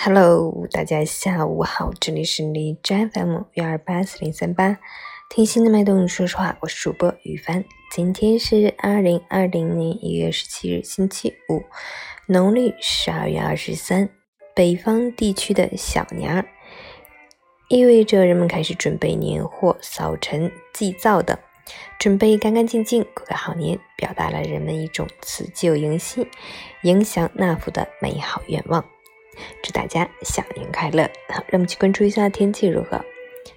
Hello，大家下午好，这里是荔枝 FM 幺二八四零三八，听心的脉动，说实话，我是主播雨帆。今天是二零二零年一月十七日，星期五，农历十二月二十三，北方地区的小年儿，意味着人们开始准备年货、扫尘、祭灶等，准备干干净净过个好年，表达了人们一种辞旧迎新、迎祥纳福的美好愿望。祝大家小年快乐！好，让我们去关注一下天气如何。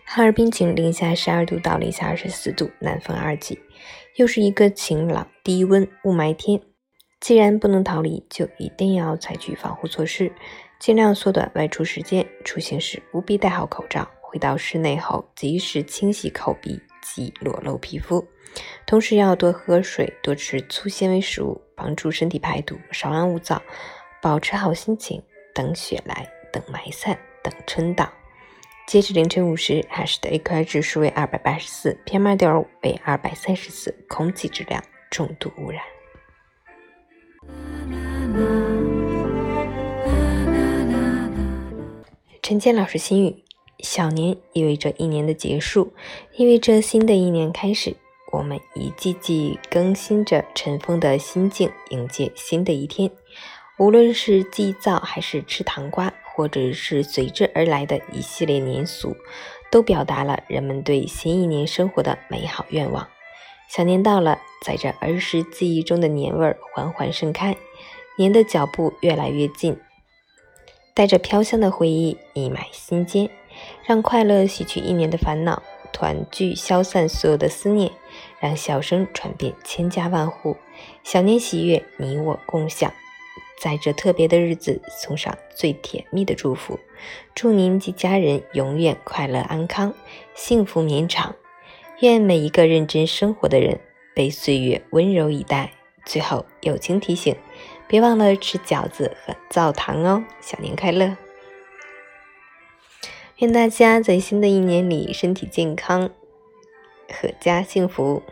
哈尔滨晴，零下十二度到零下二十四度，南风二级，又是一个晴朗、低温、雾霾天。既然不能逃离，就一定要采取防护措施，尽量缩短外出时间。出行时务必戴好口罩，回到室内后及时清洗口鼻及裸露皮肤，同时要多喝水，多吃粗纤维食物，帮助身体排毒，少安勿躁，保持好心情。等雪来，等霾散，等春到。截至凌晨五时，海市的 AQI 指数为二百八十四，PM 二点五为二百三十四，空气质量重度污染。陈坚老师心语：小年意味着一年的结束，意味着新的一年开始。我们一季季更新着尘封的心境，迎接新的一天。无论是祭灶，还是吃糖瓜，或者是随之而来的一系列年俗，都表达了人们对新一年生活的美好愿望。小年到了，在这儿时记忆中的年味儿缓缓盛开，年的脚步越来越近，带着飘香的回忆溢满心间，让快乐洗去一年的烦恼，团聚消散所有的思念，让笑声传遍千家万户。小年喜悦，你我共享。在这特别的日子，送上最甜蜜的祝福，祝您及家人永远快乐安康、幸福绵长。愿每一个认真生活的人被岁月温柔以待。最后，友情提醒：别忘了吃饺子和灶糖哦！小年快乐！愿大家在新的一年里身体健康、阖家幸福。